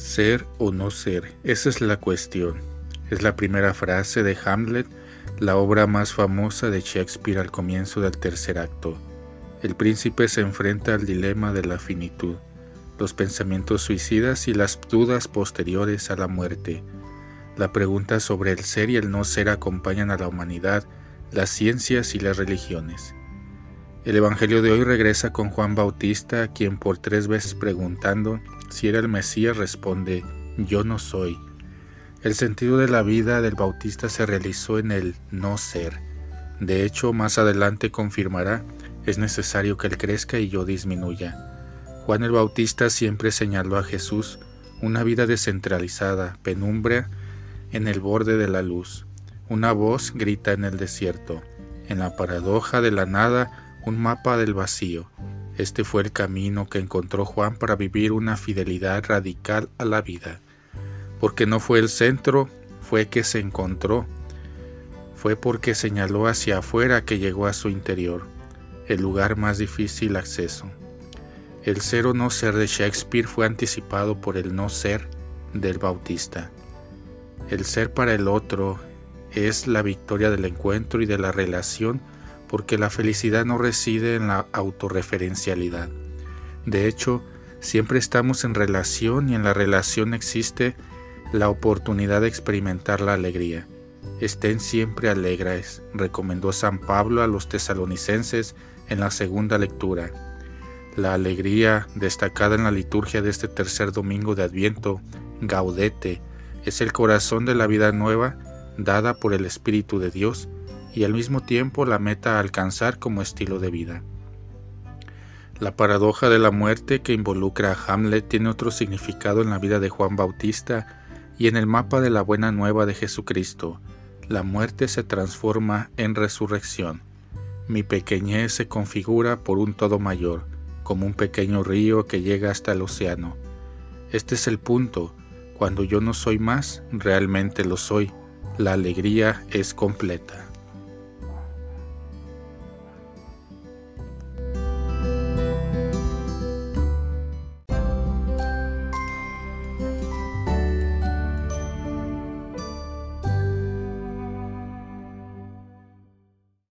Ser o no ser, esa es la cuestión. Es la primera frase de Hamlet, la obra más famosa de Shakespeare al comienzo del tercer acto. El príncipe se enfrenta al dilema de la finitud, los pensamientos suicidas y las dudas posteriores a la muerte. La pregunta sobre el ser y el no ser acompañan a la humanidad, las ciencias y las religiones. El Evangelio de hoy regresa con Juan Bautista, quien por tres veces preguntando si era el Mesías responde, yo no soy. El sentido de la vida del Bautista se realizó en el no ser. De hecho, más adelante confirmará, es necesario que Él crezca y yo disminuya. Juan el Bautista siempre señaló a Jesús una vida descentralizada, penumbra en el borde de la luz. Una voz grita en el desierto. En la paradoja de la nada, un mapa del vacío. Este fue el camino que encontró Juan para vivir una fidelidad radical a la vida. Porque no fue el centro, fue que se encontró. Fue porque señaló hacia afuera que llegó a su interior, el lugar más difícil acceso. El ser o no ser de Shakespeare fue anticipado por el no ser del Bautista. El ser para el otro es la victoria del encuentro y de la relación porque la felicidad no reside en la autorreferencialidad. De hecho, siempre estamos en relación y en la relación existe la oportunidad de experimentar la alegría. Estén siempre alegres, recomendó San Pablo a los tesalonicenses en la segunda lectura. La alegría destacada en la liturgia de este tercer domingo de Adviento, gaudete, es el corazón de la vida nueva dada por el Espíritu de Dios y al mismo tiempo la meta a alcanzar como estilo de vida. La paradoja de la muerte que involucra a Hamlet tiene otro significado en la vida de Juan Bautista y en el mapa de la buena nueva de Jesucristo. La muerte se transforma en resurrección. Mi pequeñez se configura por un todo mayor, como un pequeño río que llega hasta el océano. Este es el punto. Cuando yo no soy más, realmente lo soy. La alegría es completa.